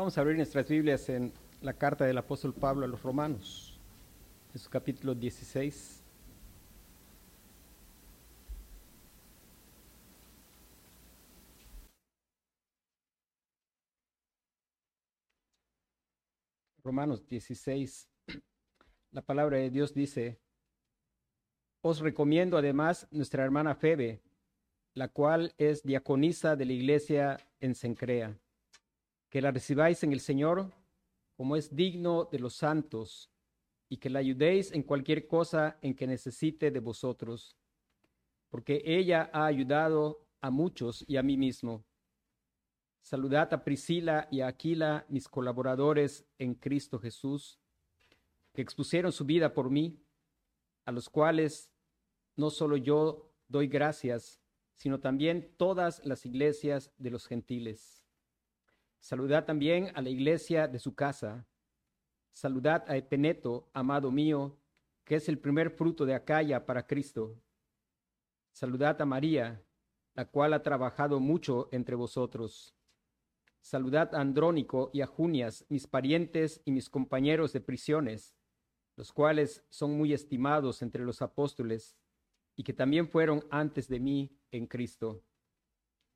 Vamos a abrir nuestras Biblias en la carta del apóstol Pablo a los romanos, en su capítulo 16. Romanos 16, la palabra de Dios dice, os recomiendo además nuestra hermana Febe, la cual es diaconisa de la iglesia en Sencrea, que la recibáis en el Señor como es digno de los santos, y que la ayudéis en cualquier cosa en que necesite de vosotros, porque ella ha ayudado a muchos y a mí mismo. Saludad a Priscila y a Aquila, mis colaboradores en Cristo Jesús, que expusieron su vida por mí, a los cuales no solo yo doy gracias, sino también todas las iglesias de los gentiles. Saludad también a la iglesia de su casa. Saludad a Epeneto, amado mío, que es el primer fruto de Acaya para Cristo. Saludad a María, la cual ha trabajado mucho entre vosotros. Saludad a Andrónico y a Junias, mis parientes y mis compañeros de prisiones, los cuales son muy estimados entre los apóstoles y que también fueron antes de mí en Cristo.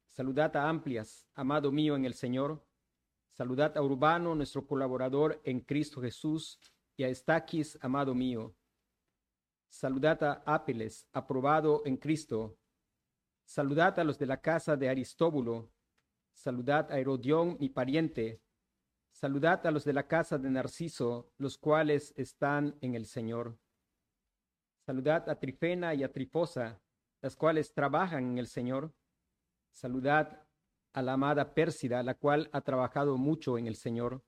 Saludad a Amplias, amado mío en el Señor. Saludad a Urbano, nuestro colaborador en Cristo Jesús, y a Estaquis, amado mío. Saludad a Ápeles, aprobado en Cristo. Saludad a los de la casa de Aristóbulo. Saludad a Herodión, mi pariente. Saludad a los de la casa de Narciso, los cuales están en el Señor. Saludad a Trifena y a Trifosa, las cuales trabajan en el Señor. Saludad a la amada Pérsida, la cual ha trabajado mucho en el Señor.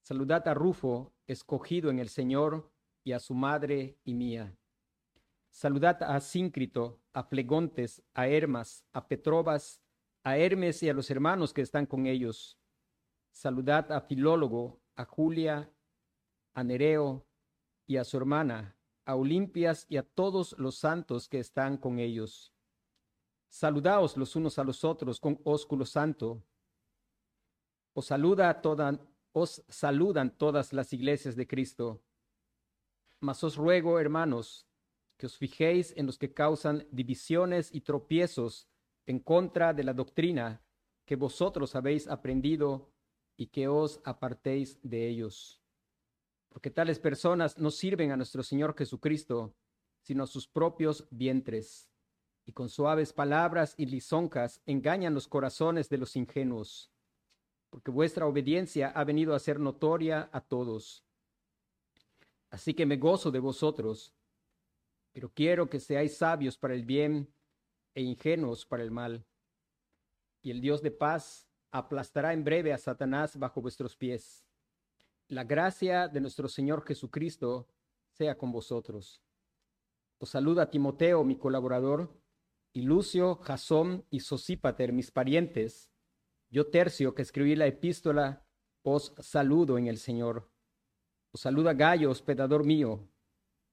Saludad a Rufo, escogido en el Señor, y a su madre y mía. Saludad a Síncrito, a Flegontes, a Hermas, a Petrobas, a Hermes y a los hermanos que están con ellos. Saludad a Filólogo, a Julia, a Nereo y a su hermana, a Olimpias y a todos los santos que están con ellos. Saludaos los unos a los otros con ósculo santo. Os saluda toda, os saludan todas las iglesias de Cristo. Mas os ruego, hermanos, que os fijéis en los que causan divisiones y tropiezos en contra de la doctrina que vosotros habéis aprendido y que os apartéis de ellos. Porque tales personas no sirven a nuestro Señor Jesucristo, sino a sus propios vientres, y con suaves palabras y lisonjas engañan los corazones de los ingenuos, porque vuestra obediencia ha venido a ser notoria a todos. Así que me gozo de vosotros, pero quiero que seáis sabios para el bien e ingenuos para el mal. Y el Dios de paz aplastará en breve a Satanás bajo vuestros pies. La gracia de nuestro Señor Jesucristo sea con vosotros. Os saluda Timoteo, mi colaborador, y Lucio, Jasón y Sosípater, mis parientes. Yo, Tercio, que escribí la epístola, os saludo en el Señor. Os saluda Gallo, hospedador mío,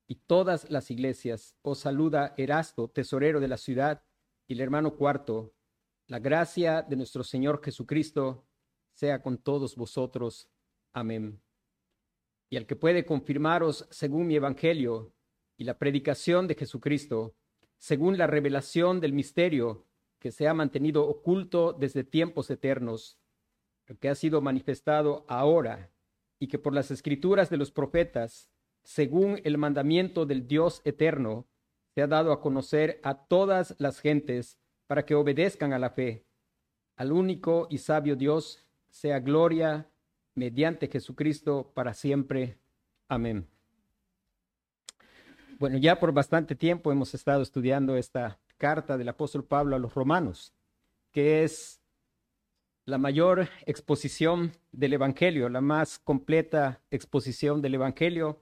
y todas las iglesias. Os saluda Erasto, tesorero de la ciudad, y el hermano cuarto, la gracia de nuestro Señor Jesucristo sea con todos vosotros. Amén. Y al que puede confirmaros según mi evangelio y la predicación de Jesucristo, según la revelación del misterio que se ha mantenido oculto desde tiempos eternos, que ha sido manifestado ahora y que por las escrituras de los profetas, según el mandamiento del Dios eterno, se ha dado a conocer a todas las gentes para que obedezcan a la fe. Al único y sabio Dios sea gloria mediante Jesucristo para siempre. Amén. Bueno, ya por bastante tiempo hemos estado estudiando esta carta del apóstol Pablo a los romanos, que es la mayor exposición del Evangelio, la más completa exposición del Evangelio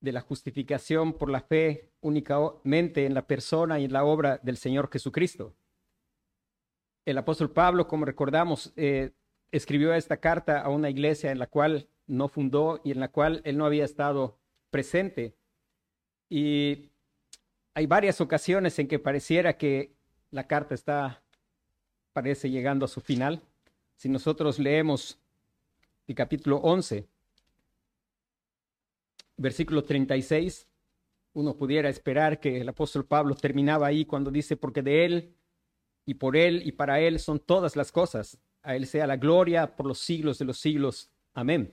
de la justificación por la fe únicamente en la persona y en la obra del Señor Jesucristo. El apóstol Pablo, como recordamos, eh, escribió esta carta a una iglesia en la cual no fundó y en la cual él no había estado presente. Y hay varias ocasiones en que pareciera que la carta está, parece llegando a su final. Si nosotros leemos el capítulo 11, versículo 36, uno pudiera esperar que el apóstol Pablo terminaba ahí cuando dice, porque de él y por él y para él son todas las cosas. A él sea la gloria por los siglos de los siglos. Amén.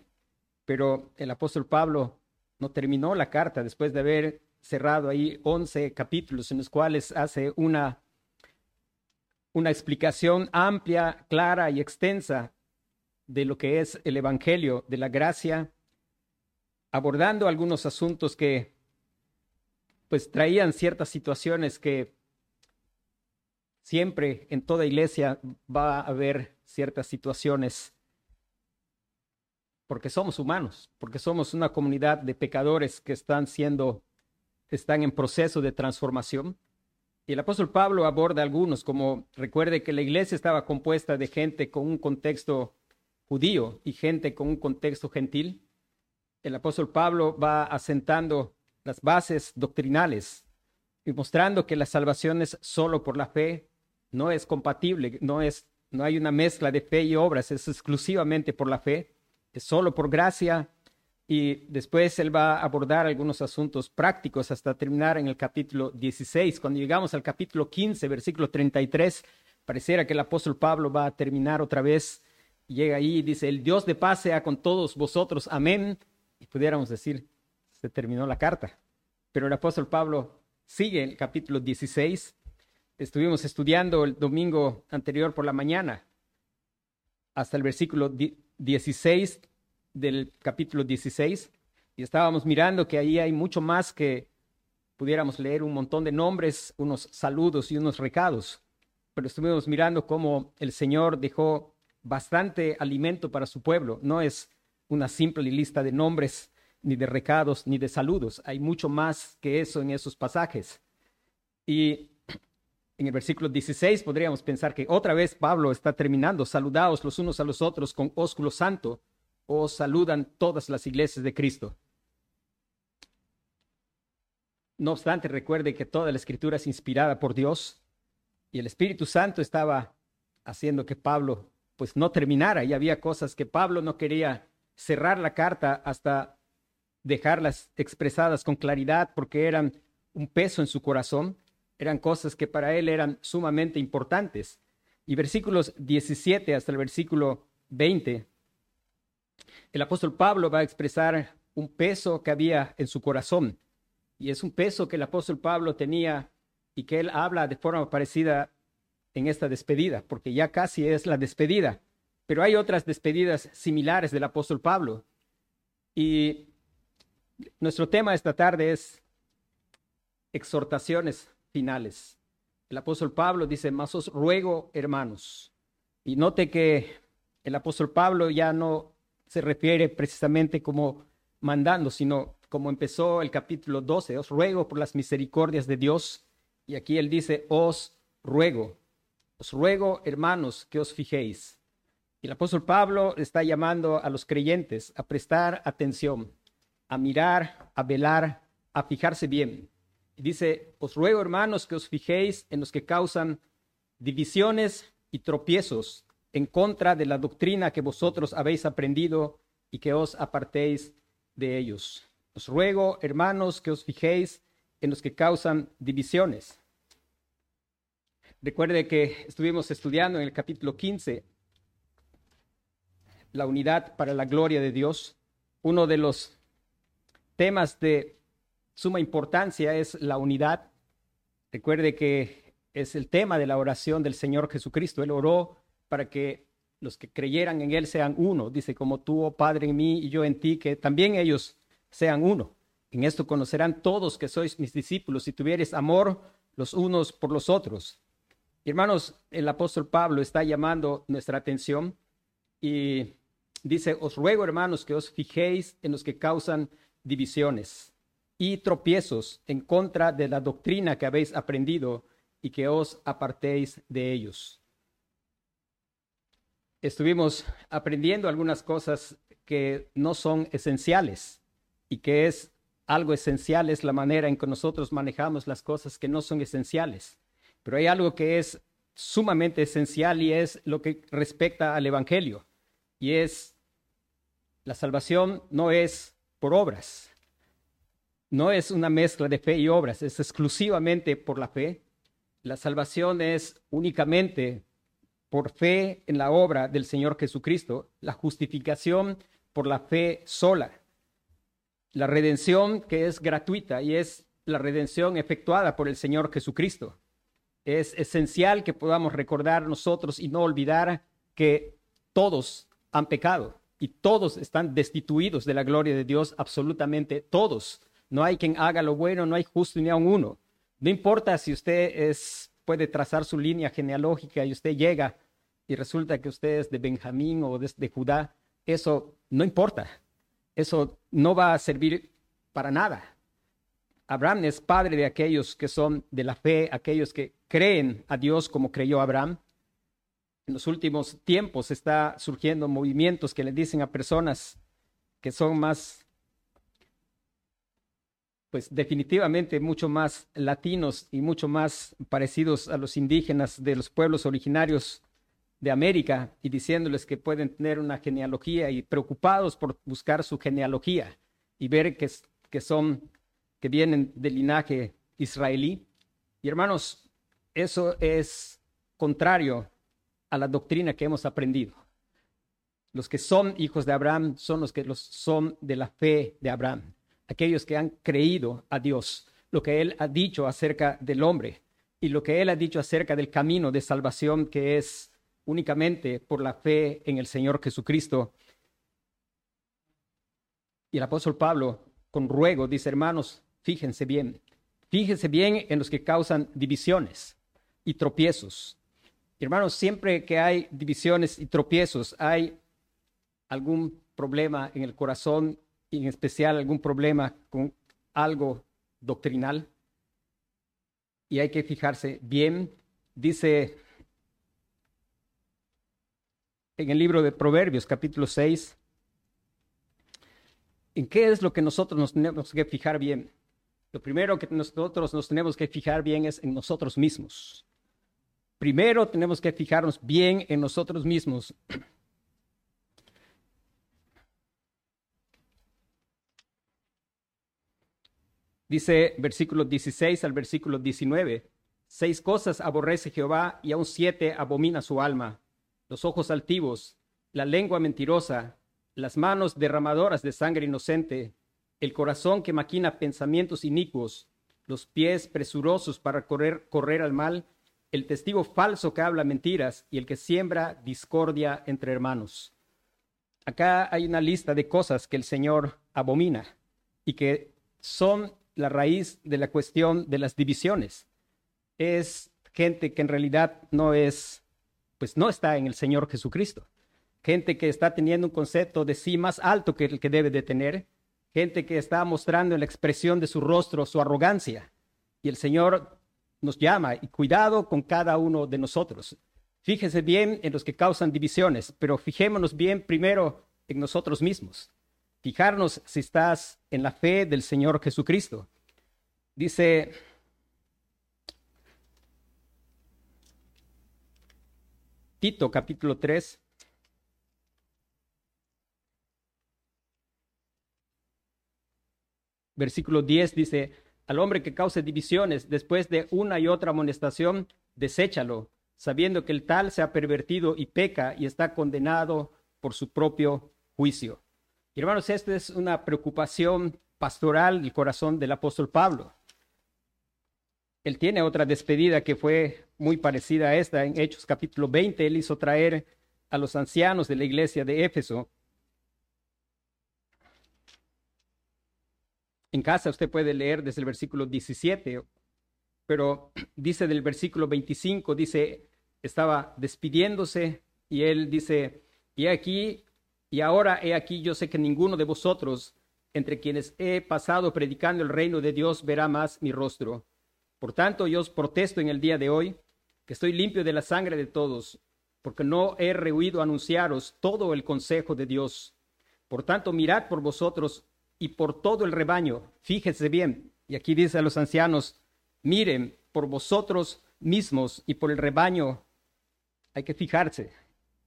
Pero el apóstol Pablo no terminó la carta después de haber cerrado ahí 11 capítulos en los cuales hace una, una explicación amplia, clara y extensa de lo que es el Evangelio de la gracia, abordando algunos asuntos que pues traían ciertas situaciones que siempre en toda iglesia va a haber ciertas situaciones porque somos humanos, porque somos una comunidad de pecadores que están siendo, están en proceso de transformación. Y el apóstol Pablo aborda algunos, como recuerde que la iglesia estaba compuesta de gente con un contexto judío y gente con un contexto gentil. El apóstol Pablo va asentando las bases doctrinales y mostrando que la salvación es solo por la fe, no es compatible, no es no hay una mezcla de fe y obras, es exclusivamente por la fe es solo por gracia. Y después él va a abordar algunos asuntos prácticos hasta terminar en el capítulo 16. Cuando llegamos al capítulo 15, versículo 33, pareciera que el apóstol Pablo va a terminar otra vez. Llega ahí y dice, el Dios de paz sea con todos vosotros. Amén. Y pudiéramos decir, se terminó la carta. Pero el apóstol Pablo sigue el capítulo 16. Estuvimos estudiando el domingo anterior por la mañana hasta el versículo 16 del capítulo 16 y estábamos mirando que ahí hay mucho más que pudiéramos leer un montón de nombres, unos saludos y unos recados, pero estuvimos mirando cómo el Señor dejó bastante alimento para su pueblo, no es una simple lista de nombres, ni de recados, ni de saludos, hay mucho más que eso en esos pasajes. Y en el versículo 16 podríamos pensar que otra vez Pablo está terminando, saludaos los unos a los otros con ósculo santo, os saludan todas las iglesias de Cristo. No obstante, recuerde que toda la escritura es inspirada por Dios y el Espíritu Santo estaba haciendo que Pablo pues no terminara y había cosas que Pablo no quería cerrar la carta hasta dejarlas expresadas con claridad porque eran un peso en su corazón eran cosas que para él eran sumamente importantes. Y versículos 17 hasta el versículo 20, el apóstol Pablo va a expresar un peso que había en su corazón. Y es un peso que el apóstol Pablo tenía y que él habla de forma parecida en esta despedida, porque ya casi es la despedida. Pero hay otras despedidas similares del apóstol Pablo. Y nuestro tema esta tarde es exhortaciones finales. El apóstol Pablo dice, más os ruego, hermanos. Y note que el apóstol Pablo ya no se refiere precisamente como mandando, sino como empezó el capítulo 12, os ruego por las misericordias de Dios. Y aquí él dice, os ruego, os ruego, hermanos, que os fijéis. Y el apóstol Pablo está llamando a los creyentes a prestar atención, a mirar, a velar, a fijarse bien dice, os ruego hermanos que os fijéis en los que causan divisiones y tropiezos en contra de la doctrina que vosotros habéis aprendido y que os apartéis de ellos. Os ruego, hermanos, que os fijéis en los que causan divisiones. Recuerde que estuvimos estudiando en el capítulo 15 la unidad para la gloria de Dios. Uno de los temas de suma importancia es la unidad. Recuerde que es el tema de la oración del Señor Jesucristo. Él oró para que los que creyeran en Él sean uno. Dice, como tú, oh Padre, en mí y yo en ti, que también ellos sean uno. En esto conocerán todos que sois mis discípulos si tuvieres amor los unos por los otros. hermanos, el apóstol Pablo está llamando nuestra atención y dice, os ruego, hermanos, que os fijéis en los que causan divisiones y tropiezos en contra de la doctrina que habéis aprendido y que os apartéis de ellos. Estuvimos aprendiendo algunas cosas que no son esenciales y que es algo esencial es la manera en que nosotros manejamos las cosas que no son esenciales. Pero hay algo que es sumamente esencial y es lo que respecta al Evangelio y es La salvación no es por obras, no es una mezcla de fe y obras, es exclusivamente por la fe. La salvación es únicamente por fe en la obra del Señor Jesucristo, la justificación por la fe sola, la redención que es gratuita y es la redención efectuada por el Señor Jesucristo. Es esencial que podamos recordar nosotros y no olvidar que todos han pecado y todos están destituidos de la gloria de Dios, absolutamente todos. No hay quien haga lo bueno, no hay justo ni aun uno. No importa si usted puede trazar su línea genealógica y usted llega y resulta que usted es de Benjamín o de, Judá, eso no importa. Eso no va a servir para nada. Abraham es padre de aquellos que son de la fe, aquellos que creen a Dios como creyó Abraham. En los últimos tiempos está surgiendo movimientos que le dicen a personas que son más, pues definitivamente mucho más latinos y mucho más parecidos a los indígenas de los pueblos originarios de América y diciéndoles que pueden tener una genealogía y preocupados por buscar su genealogía y ver que, que son, que vienen del linaje israelí. Y hermanos, eso es contrario a la doctrina que hemos aprendido. Los que son hijos de Abraham son los que los son de la fe de Abraham, aquellos que han creído a Dios, lo que él ha dicho acerca del hombre y lo que él ha dicho acerca del camino de salvación que es únicamente por la fe en el Señor Jesucristo. Y el apóstol Pablo, con ruego, dice, hermanos, fíjense bien, fíjense bien en los que causan divisiones y tropiezos. Hermanos, siempre que hay divisiones y tropiezos, hay algún problema en el corazón, en especial algún problema con algo doctrinal. Y hay que fijarse bien. Dice en el libro de Proverbios, capítulo 6, en qué es lo que nosotros nos tenemos que fijar bien. Lo primero que nosotros nos tenemos que fijar bien es en nosotros mismos. Primero tenemos que fijarnos bien en nosotros mismos. Dice versículo 16 al versículo 19, seis cosas aborrece Jehová y aún siete abomina su alma los ojos altivos, la lengua mentirosa, las manos derramadoras de sangre inocente, el corazón que maquina pensamientos inicuos, los pies presurosos para correr, correr al mal, el testigo falso que habla mentiras y el que siembra discordia entre hermanos. Acá hay una lista de cosas que el Señor abomina y que son la raíz de la cuestión de las divisiones. Es gente que en realidad no es pues no está en el Señor Jesucristo. Gente que está teniendo un concepto de sí más alto que el que debe de tener. Gente que está mostrando en la expresión de su rostro su arrogancia. Y el Señor nos llama y cuidado con cada uno de nosotros. Fíjese bien en los que causan divisiones, pero fijémonos bien primero en nosotros mismos. Fijarnos si estás en la fe del Señor Jesucristo. Dice Tito capítulo 3. Versículo 10 dice, al hombre que cause divisiones después de una y otra amonestación, deséchalo, sabiendo que el tal se ha pervertido y peca y está condenado por su propio juicio. hermanos, esta es una preocupación pastoral del corazón del apóstol Pablo. Él tiene otra despedida que fue muy parecida a esta. En Hechos capítulo 20, él hizo traer a los ancianos de la iglesia de Éfeso. En casa usted puede leer desde el versículo 17, pero dice del versículo 25, dice, estaba despidiéndose y él dice, y aquí, y ahora he aquí, yo sé que ninguno de vosotros, entre quienes he pasado predicando el reino de Dios, verá más mi rostro por tanto, yo os protesto en el día de hoy que estoy limpio de la sangre de todos, porque no he rehuido anunciaros todo el consejo de Dios. Por tanto, mirad por vosotros y por todo el rebaño, fíjense bien, y aquí dice a los ancianos, miren por vosotros mismos y por el rebaño, hay que fijarse,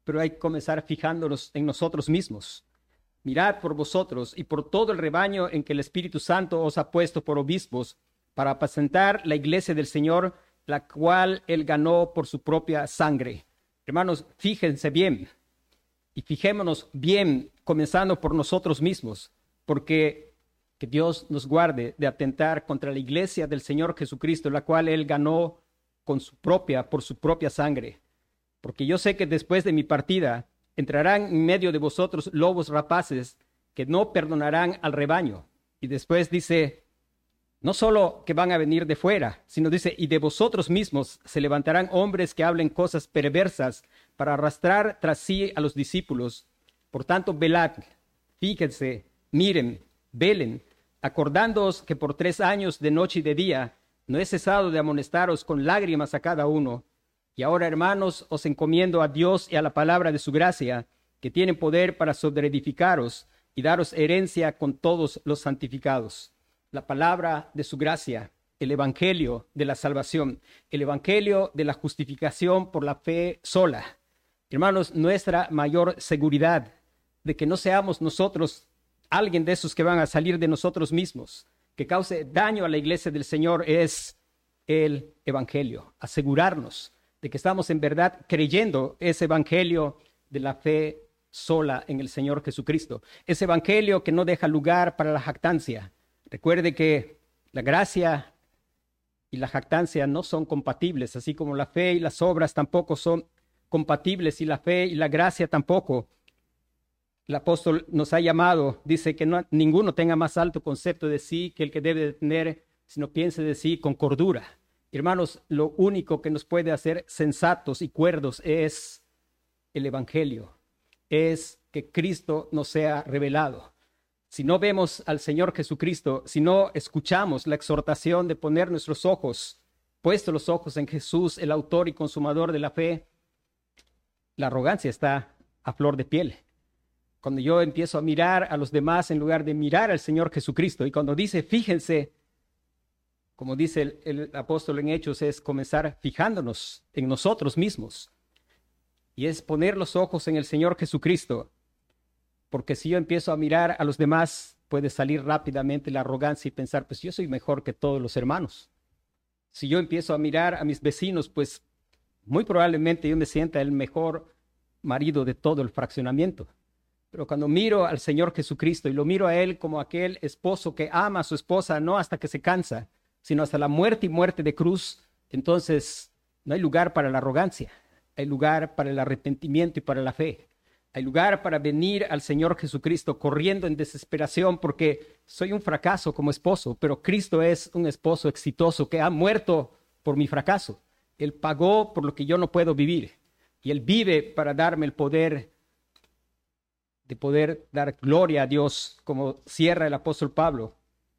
pero hay que comenzar fijándonos en nosotros mismos. mirad por vosotros y por todo el rebaño en que el Espíritu Santo os ha puesto por obispos para apacentar la iglesia del Señor, la cual él ganó por su propia sangre. Hermanos, fíjense bien y fijémonos bien, comenzando por nosotros mismos, porque que Dios nos guarde de atentar contra la iglesia del Señor Jesucristo, la cual él ganó con su propia, por su propia sangre. Porque yo sé que después de mi partida entrarán en medio de vosotros lobos rapaces que no perdonarán al rebaño. Y después dice, no solo que van a venir de fuera, sino dice, y de vosotros mismos se levantarán hombres que hablen cosas perversas para arrastrar tras sí a los discípulos. Por tanto, velad, fíjense, miren, velen, acordándoos que por tres años de noche y de día no he cesado de amonestaros con lágrimas a cada uno. Y ahora, hermanos, os encomiendo a Dios y a la palabra de su gracia, que tienen poder para sobreedificaros y daros herencia con todos los santificados la palabra de su gracia, el evangelio de la salvación, el evangelio de la justificación por la fe sola. Hermanos, nuestra mayor seguridad de que no seamos nosotros alguien de esos que van a salir de nosotros mismos, que cause daño a la iglesia del Señor es el evangelio, asegurarnos de que estamos en verdad creyendo ese evangelio de la fe sola en el Señor Jesucristo, ese evangelio que no deja lugar para la jactancia, Recuerde que la gracia y la jactancia no son compatibles, así como la fe y las obras tampoco son compatibles y la fe y la gracia tampoco. El apóstol nos ha llamado, dice que no, ninguno tenga más alto concepto de sí que el que debe tener, sino piense de sí con cordura. Hermanos, lo único que nos puede hacer sensatos y cuerdos es el Evangelio, es que Cristo nos sea revelado si no vemos al Señor Jesucristo, si no escuchamos la exhortación de poner nuestros ojos, puestos los ojos en Jesús, el autor y consumador de la fe, la arrogancia está a flor de piel. Cuando yo empiezo a mirar a los demás en lugar de mirar al Señor Jesucristo, y cuando dice, fíjense, como dice el, el apóstol en Hechos, es comenzar fijándonos en nosotros mismos. Y es poner los ojos en el Señor Jesucristo porque si yo empiezo a mirar a los demás, puede salir rápidamente la arrogancia y pensar, pues yo soy mejor que todos los hermanos. Si yo empiezo a mirar a mis vecinos, pues muy probablemente yo me sienta el mejor marido de todo el fraccionamiento. Pero cuando miro al Señor Jesucristo y lo miro a Él como aquel esposo que ama a su esposa no hasta que se cansa, sino hasta la muerte y muerte de cruz, entonces no hay lugar para la arrogancia, hay lugar para el arrepentimiento y para la fe. Hay lugar para venir al Señor Jesucristo corriendo en desesperación porque soy un fracaso como esposo, pero Cristo es un esposo exitoso que ha muerto por mi fracaso. Él pagó por lo que yo no puedo vivir y Él vive para darme el poder de poder dar gloria a Dios, como cierra el apóstol Pablo.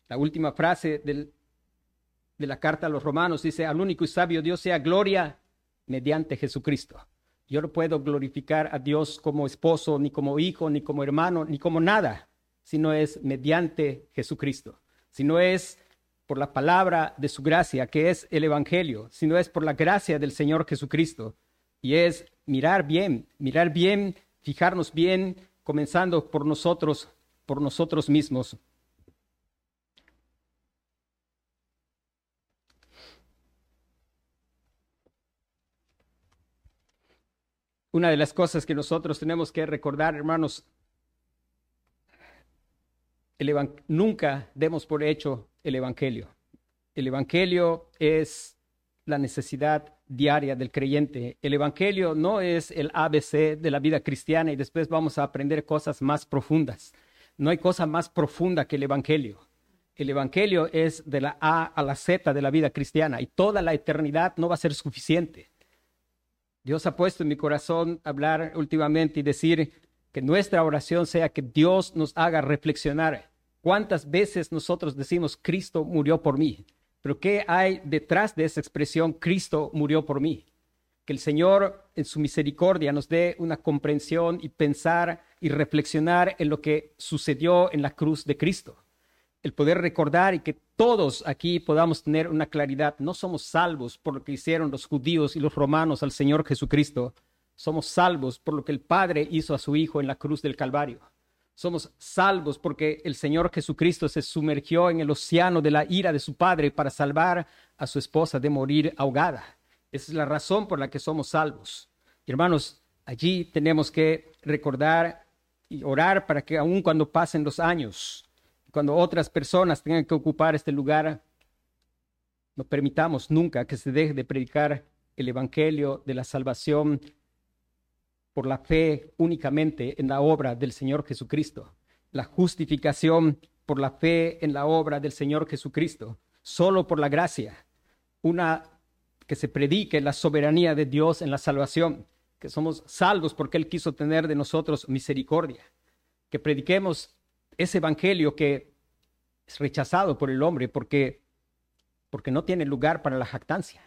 La última frase de la carta a los romanos dice, al único y sabio Dios sea gloria mediante Jesucristo. Yo no puedo glorificar a Dios como esposo, ni como hijo, ni como hermano, ni como nada, si no es mediante Jesucristo, si no es por la palabra de su gracia, que es el Evangelio, si no es por la gracia del Señor Jesucristo. Y es mirar bien, mirar bien, fijarnos bien, comenzando por nosotros, por nosotros mismos. Una de las cosas que nosotros tenemos que recordar, hermanos, nunca demos por hecho el Evangelio. El Evangelio es la necesidad diaria del creyente. El Evangelio no es el ABC de la vida cristiana y después vamos a aprender cosas más profundas. No hay cosa más profunda que el Evangelio. El Evangelio es de la A a la Z de la vida cristiana y toda la eternidad no va a ser suficiente. Dios ha puesto en mi corazón hablar últimamente y decir que nuestra oración sea que Dios nos haga reflexionar. Cuántas veces nosotros decimos Cristo murió por mí, pero ¿qué hay detrás de esa expresión Cristo murió por mí? Que el Señor en su misericordia nos dé una comprensión y pensar y reflexionar en lo que sucedió en la cruz de Cristo. El poder recordar y que todos aquí podamos tener una claridad. No somos salvos por lo que hicieron los judíos y los romanos al Señor Jesucristo. Somos salvos por lo que el Padre hizo a su Hijo en la cruz del Calvario. Somos salvos porque el Señor Jesucristo se sumergió en el océano de la ira de su Padre para salvar a su esposa de morir ahogada. Esa es la razón por la que somos salvos. hermanos, allí tenemos que recordar y orar para que aun cuando pasen los años, cuando otras personas tengan que ocupar este lugar, no permitamos nunca que se deje de predicar el Evangelio de la salvación por la fe únicamente en la obra del Señor Jesucristo. La justificación por la fe en la obra del Señor Jesucristo, solo por la gracia. Una que se predique la soberanía de Dios en la salvación, que somos salvos porque Él quiso tener de nosotros misericordia. Que prediquemos ese evangelio que es rechazado por el hombre porque, porque no tiene lugar para la jactancia.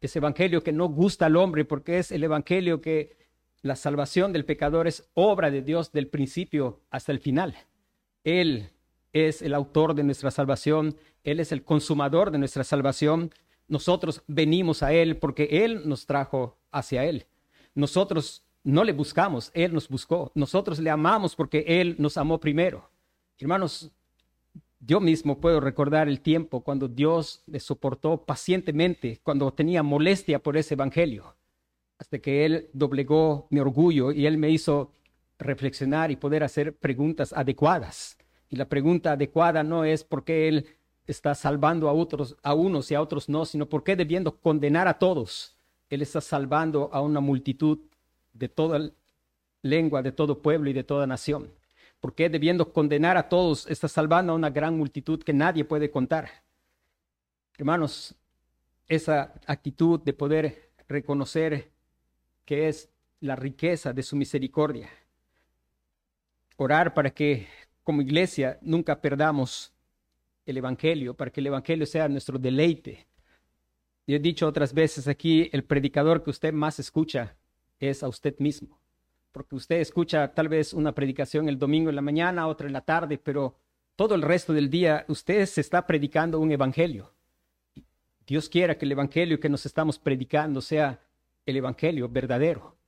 Ese evangelio que no gusta al hombre porque es el evangelio que la salvación del pecador es obra de Dios del principio hasta el final. Él es el autor de nuestra salvación, Él es el consumador de nuestra salvación. Nosotros venimos a Él porque Él nos trajo hacia Él. Nosotros no le buscamos, Él nos buscó. Nosotros le amamos porque Él nos amó primero. Hermanos, yo mismo puedo recordar el tiempo cuando Dios le soportó pacientemente, cuando tenía molestia por ese evangelio hasta que Él doblegó mi orgullo y Él me hizo reflexionar y poder hacer preguntas adecuadas. Y la pregunta adecuada no es por qué Él está salvando a otros, a unos y a otros no, sino por qué debiendo condenar a todos, Él está salvando a una multitud de toda lengua, de todo pueblo y de toda nación. ¿Por qué debiendo condenar a todos está salvando a una gran multitud que nadie puede contar? Hermanos, esa actitud de poder reconocer que es la riqueza de su misericordia. Orar para que como iglesia nunca perdamos el Evangelio, para que el Evangelio sea nuestro deleite. Yo he dicho otras veces aquí, el predicador que usted más escucha es a usted mismo, porque usted escucha tal vez una predicación el domingo en la mañana, otra en la tarde, pero todo el resto del día usted se está predicando un Evangelio. Dios quiera que el Evangelio que nos estamos predicando sea el Evangelio verdadero.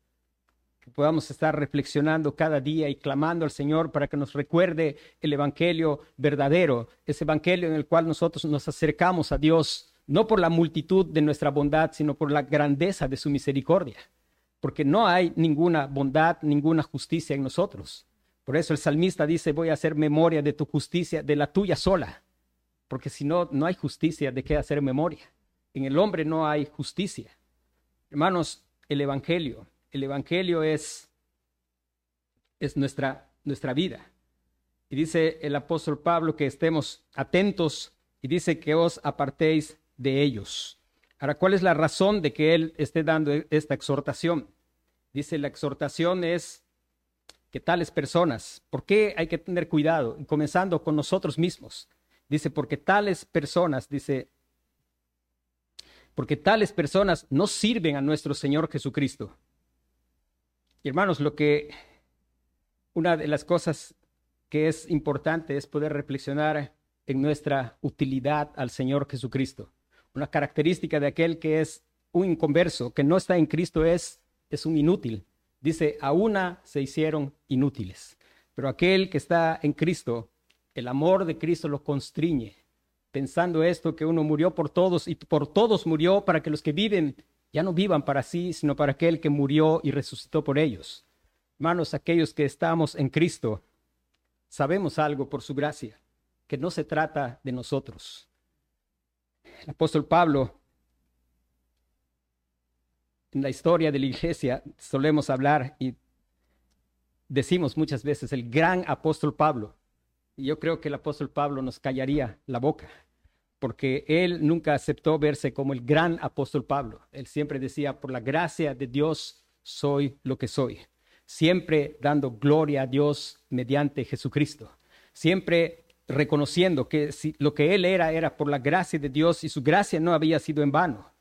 Que podamos estar reflexionando cada día y clamando al Señor para que nos recuerde el Evangelio verdadero, ese Evangelio en el cual nosotros nos acercamos a Dios, no por la multitud de nuestra bondad, sino por la grandeza de su misericordia. Porque no hay ninguna bondad, ninguna justicia en nosotros. Por eso el salmista dice, voy a hacer memoria de tu justicia, de la tuya sola. Porque si no, no hay justicia de qué hacer memoria. En el hombre no hay justicia. Hermanos, el Evangelio, el Evangelio es, es nuestra, nuestra vida. Y dice el apóstol Pablo que estemos atentos y dice que os apartéis de ellos. Ahora, ¿cuál es la razón de que él esté dando esta exhortación? Dice, la exhortación es que tales personas, ¿por qué hay que tener cuidado? comenzando con nosotros mismos. Dice, porque tales personas, dice, porque tales personas no sirven a nuestro Señor Jesucristo. Y hermanos, lo que una de las cosas que es importante es poder reflexionar en nuestra utilidad al Señor Jesucristo. Una característica de aquel que es un inconverso, que no está en Cristo, es, es un inútil. Dice, a una se hicieron inútiles. Pero aquel que está en Cristo, el amor de Cristo lo constriñe, pensando esto, que uno murió por todos y por todos murió para que los que viven ya no vivan para sí, sino para aquel que murió y resucitó por ellos. Hermanos, aquellos que estamos en Cristo, sabemos algo por su gracia, que no se trata de nosotros. El apóstol Pablo, en la historia de la iglesia, solemos hablar y decimos muchas veces el gran apóstol Pablo. Y yo creo que el apóstol Pablo nos callaría la boca, porque él nunca aceptó verse como el gran apóstol Pablo. Él siempre decía, por la gracia de Dios soy lo que soy. Siempre dando gloria a Dios mediante Jesucristo. Siempre reconociendo que si lo que él era era por la gracia de Dios y su gracia no había sido en vano.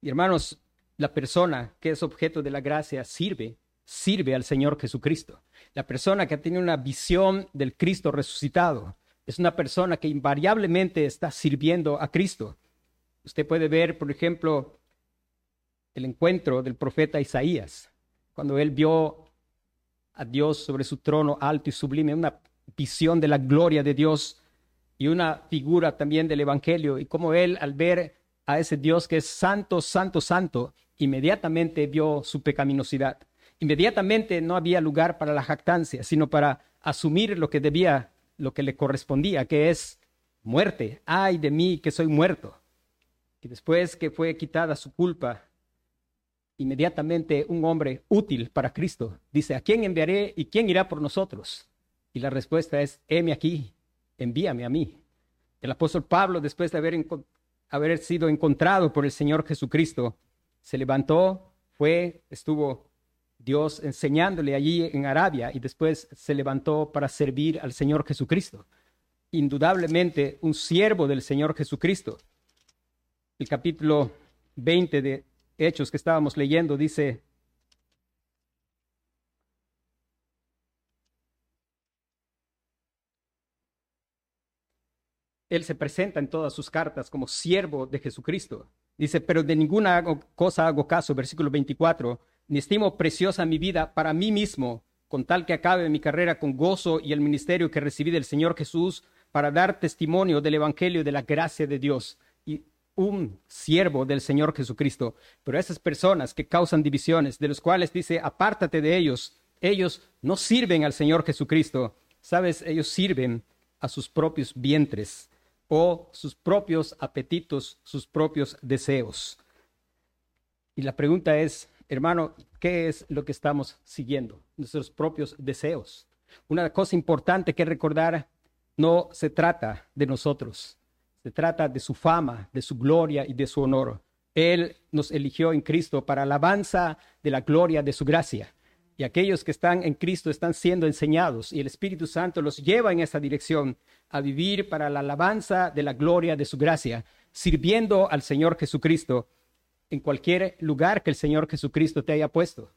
Y hermanos, la persona que es objeto de la gracia sirve, sirve al Señor Jesucristo. La persona que tiene una visión del Cristo resucitado es una persona que invariablemente está sirviendo a Cristo. Usted puede ver, por ejemplo, el encuentro del profeta Isaías, cuando él vio a Dios sobre su trono alto y sublime, una visión de la gloria de Dios y una figura también del Evangelio y como él al ver a ese Dios que es santo, santo, santo, inmediatamente vio su pecaminosidad. Inmediatamente no había lugar para la jactancia, sino para asumir lo que debía, lo que le correspondía, que es muerte. Ay de mí que soy muerto. Y después que fue quitada su culpa, inmediatamente un hombre útil para Cristo dice, ¿a quién enviaré y quién irá por nosotros? Y la respuesta es, heme aquí, envíame a mí. El apóstol Pablo, después de haber, haber sido encontrado por el Señor Jesucristo, se levantó, fue, estuvo Dios enseñándole allí en Arabia y después se levantó para servir al Señor Jesucristo. Indudablemente un siervo del Señor Jesucristo. El capítulo 20 de Hechos que estábamos leyendo dice, Él se presenta en todas sus cartas como siervo de Jesucristo. Dice, pero de ninguna cosa hago caso, versículo 24, ni estimo preciosa mi vida para mí mismo, con tal que acabe mi carrera con gozo y el ministerio que recibí del Señor Jesús para dar testimonio del Evangelio de la gracia de Dios y un siervo del Señor Jesucristo. Pero esas personas que causan divisiones, de los cuales dice, apártate de ellos, ellos no sirven al Señor Jesucristo, sabes, ellos sirven a sus propios vientres o sus propios apetitos, sus propios deseos. Y la pregunta es, hermano, ¿qué es lo que estamos siguiendo? Nuestros propios deseos. Una cosa importante que recordar, no se trata de nosotros, se trata de su fama, de su gloria y de su honor. Él nos eligió en Cristo para alabanza de la gloria de su gracia. Y aquellos que están en Cristo están siendo enseñados y el Espíritu Santo los lleva en esa dirección a vivir para la alabanza de la gloria de su gracia, sirviendo al Señor Jesucristo en cualquier lugar que el Señor Jesucristo te haya puesto.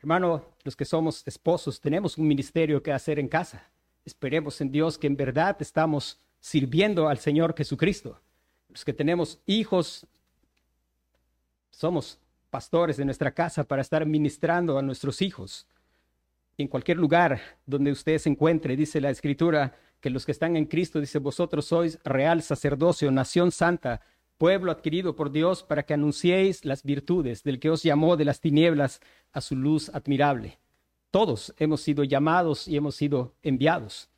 Hermano, los que somos esposos tenemos un ministerio que hacer en casa. Esperemos en Dios que en verdad estamos sirviendo al Señor Jesucristo. Los que tenemos hijos, somos pastores de nuestra casa para estar ministrando a nuestros hijos. En cualquier lugar donde usted se encuentre, dice la Escritura, que los que están en Cristo, dice, vosotros sois real sacerdocio, nación santa, pueblo adquirido por Dios para que anunciéis las virtudes del que os llamó de las tinieblas a su luz admirable. Todos hemos sido llamados y hemos sido enviados.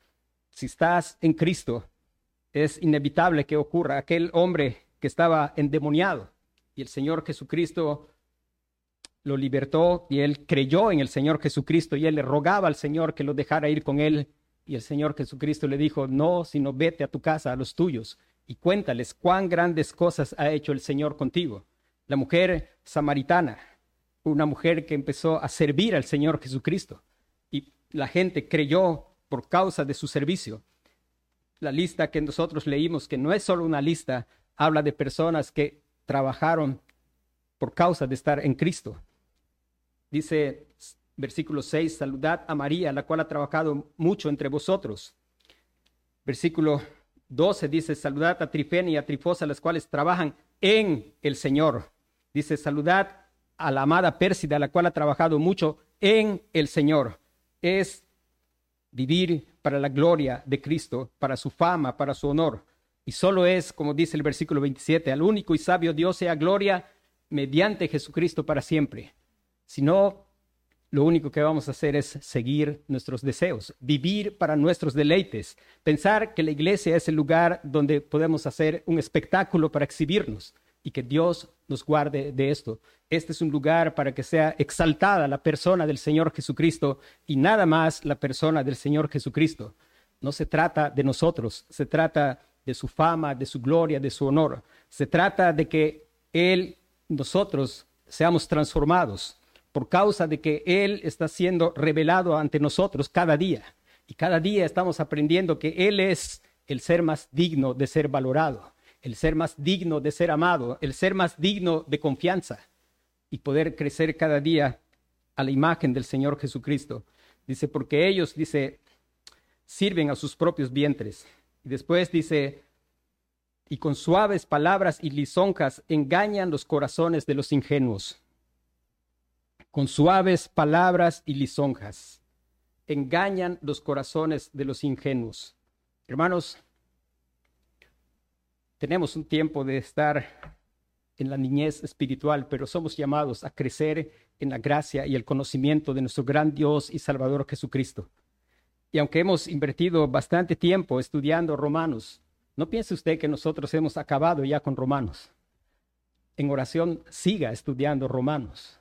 Si estás en Cristo, es inevitable que ocurra aquel hombre que estaba endemoniado y el Señor Jesucristo lo libertó y él creyó en el Señor Jesucristo y él le rogaba al Señor que lo dejara ir con él y el Señor Jesucristo le dijo, no, sino vete a tu casa, a los tuyos, y cuéntales cuán grandes cosas ha hecho el Señor contigo. La mujer samaritana, una mujer que empezó a servir al Señor Jesucristo, y la gente creyó por causa de su servicio. La lista que nosotros leímos, que no es solo una lista, habla de personas que trabajaron por causa de estar en Cristo. Dice Versículo 6, saludad a María, la cual ha trabajado mucho entre vosotros. Versículo 12 dice, saludad a Trifena y a Trifosa, las cuales trabajan en el Señor. Dice, saludad a la amada Pérsida, la cual ha trabajado mucho en el Señor. Es vivir para la gloria de Cristo, para su fama, para su honor. Y solo es, como dice el versículo 27, al único y sabio Dios sea gloria mediante Jesucristo para siempre. Si no lo único que vamos a hacer es seguir nuestros deseos, vivir para nuestros deleites, pensar que la iglesia es el lugar donde podemos hacer un espectáculo para exhibirnos y que Dios nos guarde de esto. Este es un lugar para que sea exaltada la persona del Señor Jesucristo y nada más la persona del Señor Jesucristo. No se trata de nosotros, se trata de su fama, de su gloria, de su honor. Se trata de que Él, nosotros, seamos transformados por causa de que Él está siendo revelado ante nosotros cada día. Y cada día estamos aprendiendo que Él es el ser más digno de ser valorado, el ser más digno de ser amado, el ser más digno de confianza y poder crecer cada día a la imagen del Señor Jesucristo. Dice, porque ellos, dice, sirven a sus propios vientres. Y después dice, y con suaves palabras y lisonjas engañan los corazones de los ingenuos con suaves palabras y lisonjas. engañan los corazones de los ingenuos. Hermanos, tenemos un tiempo de estar en la niñez espiritual, pero somos llamados a crecer en la gracia y el conocimiento de nuestro gran Dios y Salvador Jesucristo. Y aunque hemos invertido bastante tiempo estudiando Romanos, no piense usted que nosotros hemos acabado ya con Romanos. En oración, siga estudiando Romanos.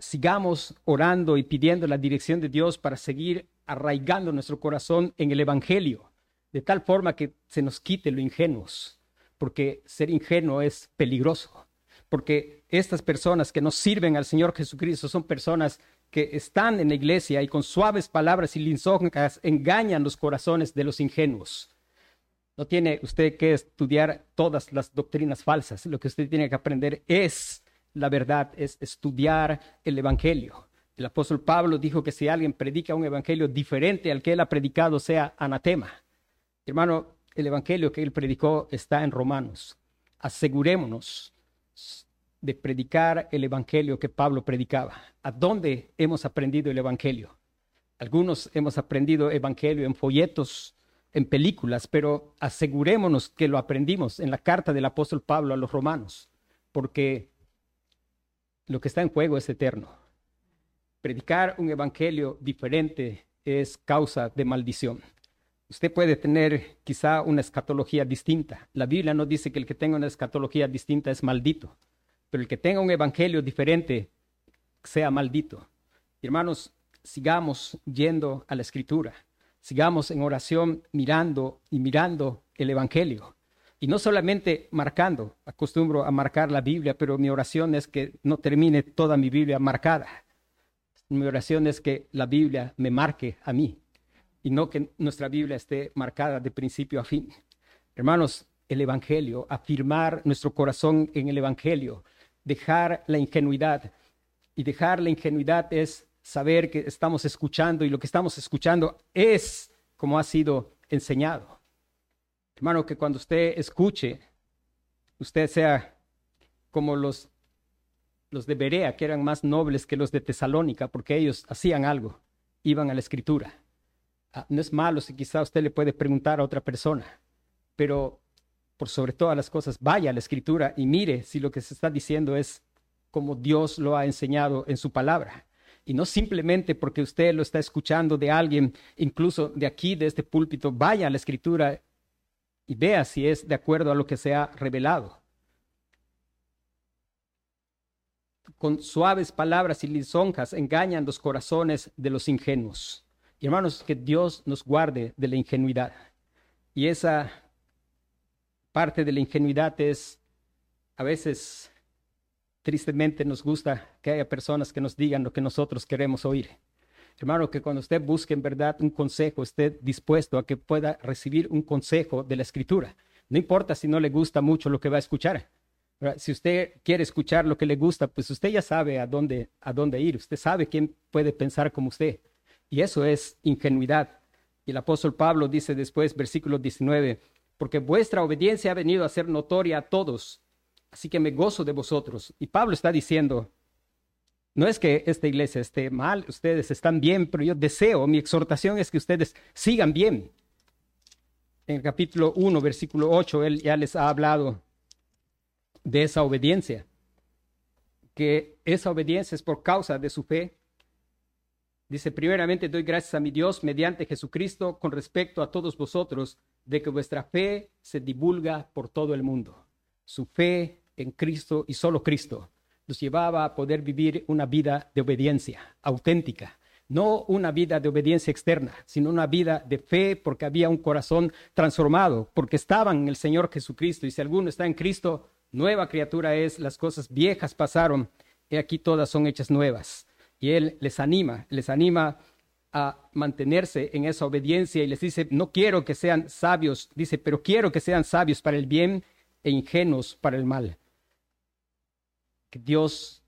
Sigamos orando y pidiendo la dirección de Dios para seguir arraigando nuestro corazón en el Evangelio, de tal forma que se nos quite lo ingenuos, porque ser ingenuo es peligroso, porque estas personas que nos sirven al Señor Jesucristo son personas que están en la iglesia y con suaves palabras y lisonjas engañan los corazones de los ingenuos. No tiene usted que estudiar todas las doctrinas falsas. Lo que usted tiene que aprender es la verdad, es estudiar el Evangelio. El apóstol Pablo dijo que si alguien predica un Evangelio diferente al que él ha predicado, sea anatema. Hermano, el Evangelio que él predicó está en Romanos. Asegurémonos de predicar el Evangelio que Pablo predicaba. ¿A dónde hemos aprendido el Evangelio? Algunos hemos aprendido Evangelio en folletos, en películas, pero asegurémonos que lo aprendimos en la carta del apóstol Pablo a los romanos, porque lo que está en juego es eterno. Predicar un Evangelio diferente es causa de maldición. Usted puede tener quizá una escatología distinta. La Biblia no dice que el que tenga una escatología distinta es maldito pero el que tenga un evangelio diferente sea maldito. Hermanos, sigamos yendo a la escritura, sigamos en oración mirando y mirando el evangelio. Y no solamente marcando, acostumbro a marcar la Biblia, pero mi oración es que no termine toda mi Biblia marcada. Mi oración es que la Biblia me marque a mí y no que nuestra Biblia esté marcada de principio a fin. Hermanos, el Evangelio, afirmar nuestro corazón en el Evangelio, dejar la ingenuidad. Y dejar la ingenuidad es saber que estamos escuchando y lo que estamos escuchando es como ha sido enseñado. Hermano, que cuando usted escuche, usted sea como los, los de Berea, que eran más nobles que los de Tesalónica, porque ellos hacían algo, iban a la escritura. Ah, no es malo si quizá usted le puede preguntar a otra persona, pero por sobre todas las cosas, vaya a la escritura y mire si lo que se está diciendo es como Dios lo ha enseñado en su palabra. Y no simplemente porque usted lo está escuchando de alguien, incluso de aquí, de este púlpito, vaya a la escritura y vea si es de acuerdo a lo que se ha revelado. Con suaves palabras y lisonjas engañan los corazones de los ingenuos. Y hermanos, que Dios nos guarde de la ingenuidad. Y esa parte de la ingenuidad es, a veces, tristemente nos gusta que haya personas que nos digan lo que nosotros queremos oír. Hermano, que cuando usted busque en verdad un consejo, esté dispuesto a que pueda recibir un consejo de la escritura. No importa si no le gusta mucho lo que va a escuchar. Si usted quiere escuchar lo que le gusta, pues usted ya sabe a dónde, a dónde ir. Usted sabe quién puede pensar como usted. Y eso es ingenuidad. Y el apóstol Pablo dice después, versículo 19, porque vuestra obediencia ha venido a ser notoria a todos. Así que me gozo de vosotros. Y Pablo está diciendo, no es que esta iglesia esté mal, ustedes están bien, pero yo deseo, mi exhortación es que ustedes sigan bien. En el capítulo 1, versículo 8, él ya les ha hablado de esa obediencia, que esa obediencia es por causa de su fe. Dice, primeramente doy gracias a mi Dios mediante Jesucristo con respecto a todos vosotros de que vuestra fe se divulga por todo el mundo. Su fe en Cristo y solo Cristo los llevaba a poder vivir una vida de obediencia auténtica, no una vida de obediencia externa, sino una vida de fe porque había un corazón transformado, porque estaban en el Señor Jesucristo. Y si alguno está en Cristo, nueva criatura es, las cosas viejas pasaron, y aquí todas son hechas nuevas. Y Él les anima, les anima a mantenerse en esa obediencia y les dice, no quiero que sean sabios, dice, pero quiero que sean sabios para el bien e ingenuos para el mal. Que Dios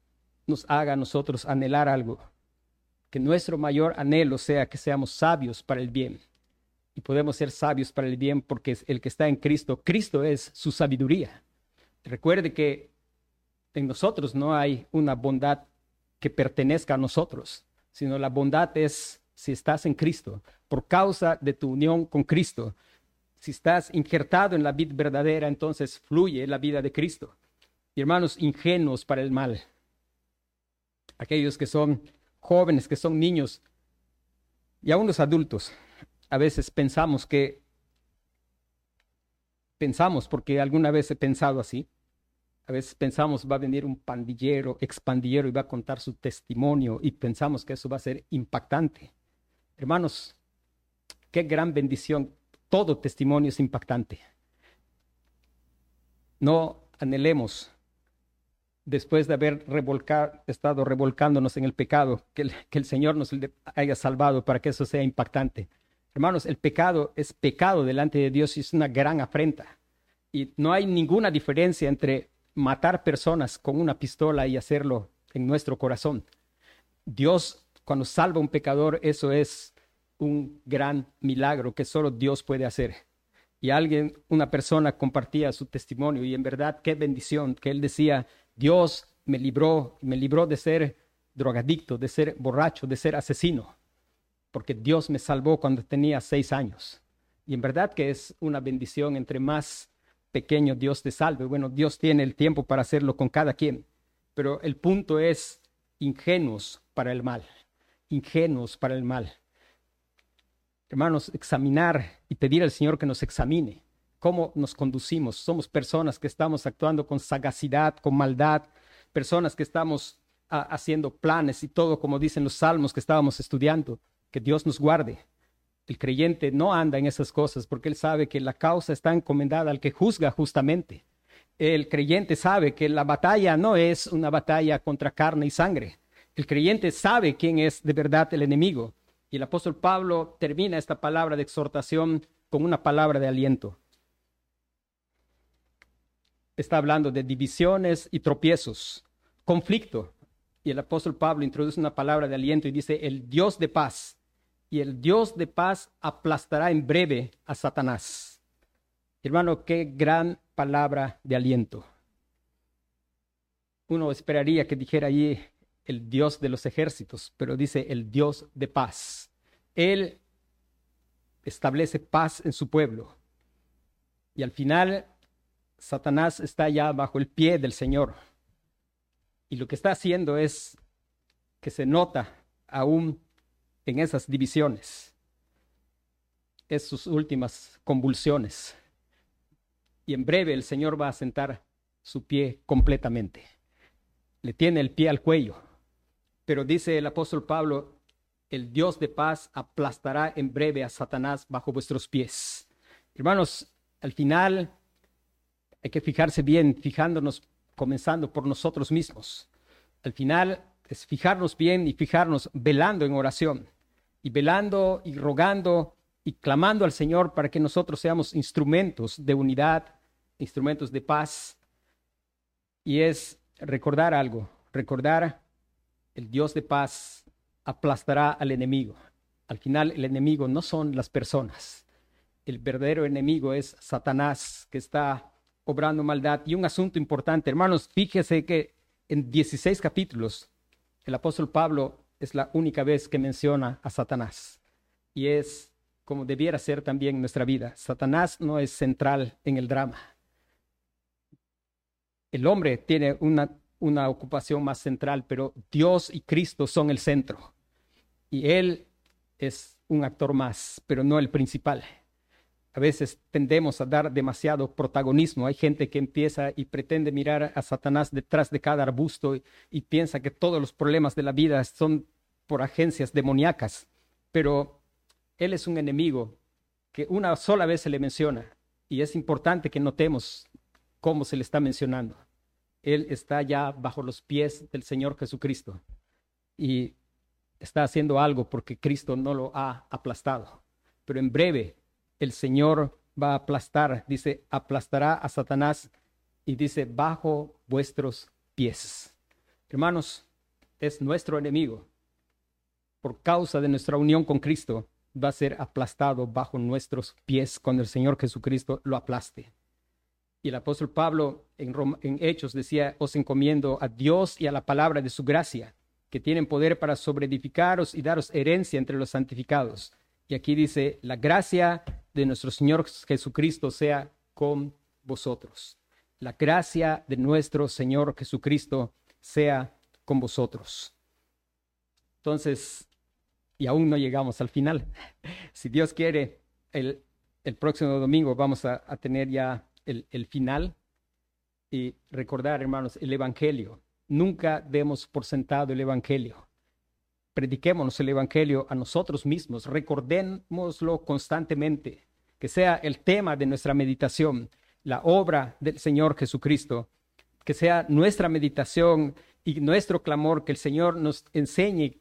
nos haga a nosotros anhelar algo, que nuestro mayor anhelo sea que seamos sabios para el bien. Y podemos ser sabios para el bien porque el que está en Cristo, Cristo es su sabiduría. Recuerde que en nosotros no hay una bondad que pertenezca a nosotros, sino la bondad es si estás en Cristo, por causa de tu unión con Cristo. Si estás injertado en la vida verdadera, entonces fluye la vida de Cristo. Y hermanos, ingenuos para el mal. Aquellos que son jóvenes, que son niños, y aún los adultos, a veces pensamos que, pensamos, porque alguna vez he pensado así, a veces pensamos va a venir un pandillero, expandillero y va a contar su testimonio y pensamos que eso va a ser impactante. Hermanos, qué gran bendición. Todo testimonio es impactante. No anhelemos, después de haber estado revolcándonos en el pecado, que el, que el Señor nos haya salvado para que eso sea impactante. Hermanos, el pecado es pecado delante de Dios y es una gran afrenta. Y no hay ninguna diferencia entre matar personas con una pistola y hacerlo en nuestro corazón. Dios, cuando salva a un pecador, eso es un gran milagro que solo Dios puede hacer. Y alguien, una persona compartía su testimonio y en verdad qué bendición que él decía, Dios me libró, me libró de ser drogadicto, de ser borracho, de ser asesino, porque Dios me salvó cuando tenía seis años. Y en verdad que es una bendición entre más pequeño Dios te salve. Bueno, Dios tiene el tiempo para hacerlo con cada quien, pero el punto es ingenuos para el mal, ingenuos para el mal. Hermanos, examinar y pedir al Señor que nos examine cómo nos conducimos. Somos personas que estamos actuando con sagacidad, con maldad, personas que estamos ah, haciendo planes y todo como dicen los salmos que estábamos estudiando. Que Dios nos guarde. El creyente no anda en esas cosas porque él sabe que la causa está encomendada al que juzga justamente. El creyente sabe que la batalla no es una batalla contra carne y sangre. El creyente sabe quién es de verdad el enemigo. Y el apóstol Pablo termina esta palabra de exhortación con una palabra de aliento. Está hablando de divisiones y tropiezos, conflicto. Y el apóstol Pablo introduce una palabra de aliento y dice, el Dios de paz y el Dios de paz aplastará en breve a Satanás. Hermano, qué gran palabra de aliento. Uno esperaría que dijera allí el Dios de los ejércitos, pero dice el Dios de paz. Él establece paz en su pueblo. Y al final, Satanás está ya bajo el pie del Señor. Y lo que está haciendo es que se nota aún en esas divisiones. Es sus últimas convulsiones. Y en breve el Señor va a sentar su pie completamente. Le tiene el pie al cuello. Pero dice el apóstol Pablo, el Dios de paz aplastará en breve a Satanás bajo vuestros pies. Hermanos, al final hay que fijarse bien, fijándonos, comenzando por nosotros mismos. Al final es fijarnos bien y fijarnos velando en oración y velando y rogando y clamando al Señor para que nosotros seamos instrumentos de unidad, instrumentos de paz. Y es recordar algo, recordar el Dios de paz aplastará al enemigo. Al final el enemigo no son las personas. El verdadero enemigo es Satanás que está obrando maldad. Y un asunto importante, hermanos, fíjese que en 16 capítulos el apóstol Pablo es la única vez que menciona a Satanás. Y es como debiera ser también nuestra vida. Satanás no es central en el drama. El hombre tiene una, una ocupación más central, pero Dios y Cristo son el centro. Y Él es un actor más, pero no el principal. A veces tendemos a dar demasiado protagonismo. Hay gente que empieza y pretende mirar a Satanás detrás de cada arbusto y, piensa que todos los problemas de la vida son por agencias demoníacas. Pero él es un enemigo que una sola vez se le menciona y es importante que notemos cómo se le está mencionando. Él está ya bajo los pies del Señor Jesucristo y está haciendo algo porque Cristo no lo ha aplastado. Pero en breve el Señor va a aplastar, dice, aplastará a Satanás y dice, bajo vuestros pies. Hermanos, es nuestro enemigo. Por causa de nuestra unión con Cristo, va a ser aplastado bajo nuestros pies cuando el Señor Jesucristo lo aplaste. Y el apóstol Pablo en, Hechos decía, os encomiendo a Dios y a la palabra de su gracia, que tienen poder para sobreedificaros y daros herencia entre los santificados. Y aquí dice, la gracia de nuestro Señor Jesucristo sea con vosotros. La gracia de nuestro Señor Jesucristo sea con vosotros. Entonces, y aún no llegamos al final. Si Dios quiere, el, el próximo domingo vamos a, tener ya el, el, final y recordar, hermanos, el Evangelio. Nunca demos por sentado el Evangelio. Prediquémonos el Evangelio a nosotros mismos, recordémoslo constantemente, que sea el tema de nuestra meditación, la obra del Señor Jesucristo, que sea nuestra meditación y nuestro clamor, que el Señor nos enseñe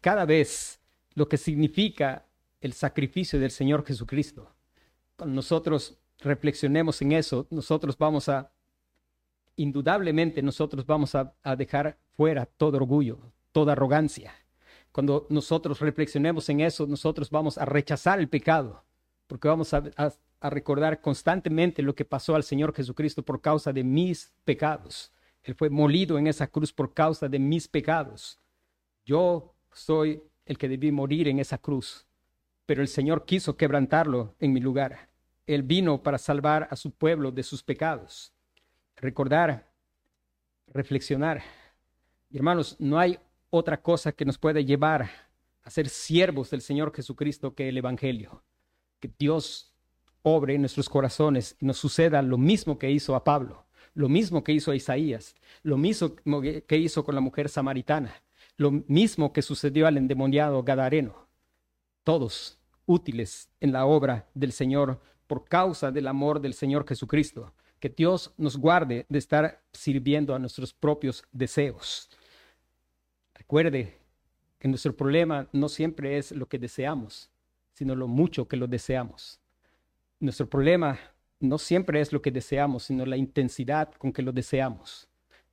cada vez lo que significa el sacrificio del Señor Jesucristo. Cuando nosotros reflexionemos en eso, nosotros vamos a, indudablemente nosotros vamos a, a dejar fuera todo orgullo, toda arrogancia. Cuando nosotros reflexionemos en eso, nosotros vamos a rechazar el pecado, porque vamos a, recordar constantemente lo que pasó al Señor Jesucristo por causa de mis pecados. Él fue molido en esa cruz por causa de mis pecados. Yo soy el que debí morir en esa cruz, pero el Señor quiso quebrantarlo en mi lugar. Él vino para salvar a su pueblo de sus pecados. Recordar, reflexionar. Hermanos, no hay otra cosa que nos pueda llevar a ser siervos del Señor Jesucristo que el Evangelio. Que Dios obre en nuestros corazones y nos suceda lo mismo que hizo a Pablo, lo mismo que hizo a Isaías, lo mismo que hizo con la mujer samaritana, lo mismo que sucedió al endemoniado Gadareno. Todos útiles en la obra del Señor por causa del amor del Señor Jesucristo. Que Dios nos guarde de estar sirviendo a nuestros propios deseos. Recuerde que nuestro problema no siempre es lo que deseamos, sino lo mucho que lo deseamos. Nuestro problema no siempre es lo que deseamos, sino la intensidad con que lo deseamos.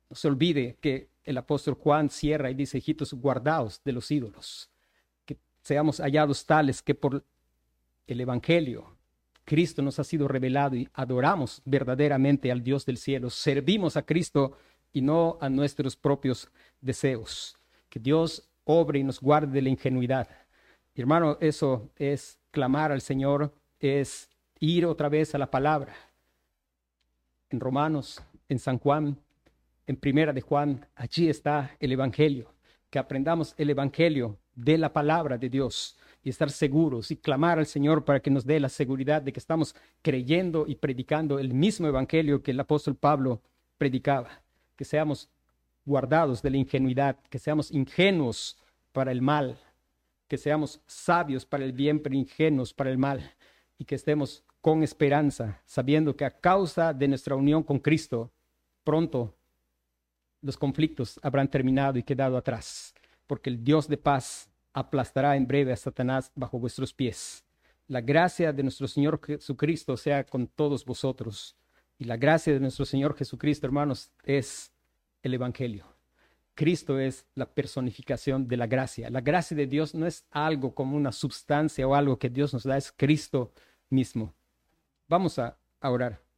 No se olvide que el apóstol Juan cierra y dice, hijitos, guardaos de los ídolos, que seamos hallados tales que por el Evangelio Cristo nos ha sido revelado y adoramos verdaderamente al Dios del cielo, servimos a Cristo y no a nuestros propios deseos. Que Dios obre y nos guarde de la ingenuidad. hermano, eso es clamar al Señor, es ir otra vez a la palabra. En Romanos, en San Juan, en Primera de Juan, allí está el Evangelio, que aprendamos el Evangelio de la palabra de Dios y estar seguros y clamar al Señor para que nos dé la seguridad de que estamos creyendo y predicando el mismo Evangelio que el apóstol Pablo predicaba, que seamos guardados de la ingenuidad, que seamos ingenuos para el mal, que seamos sabios para el bien, pero ingenuos para el mal, y que estemos con esperanza, sabiendo que a causa de nuestra unión con Cristo, pronto los conflictos habrán terminado y quedado atrás, porque el Dios de paz aplastará en breve a Satanás bajo vuestros pies. La gracia de nuestro Señor Jesucristo sea con todos vosotros. Y la gracia de nuestro Señor Jesucristo, hermanos, es el Evangelio. Cristo es la personificación de la gracia. La gracia de Dios no es algo como una sustancia o algo que Dios nos da, es Cristo mismo. Vamos a orar.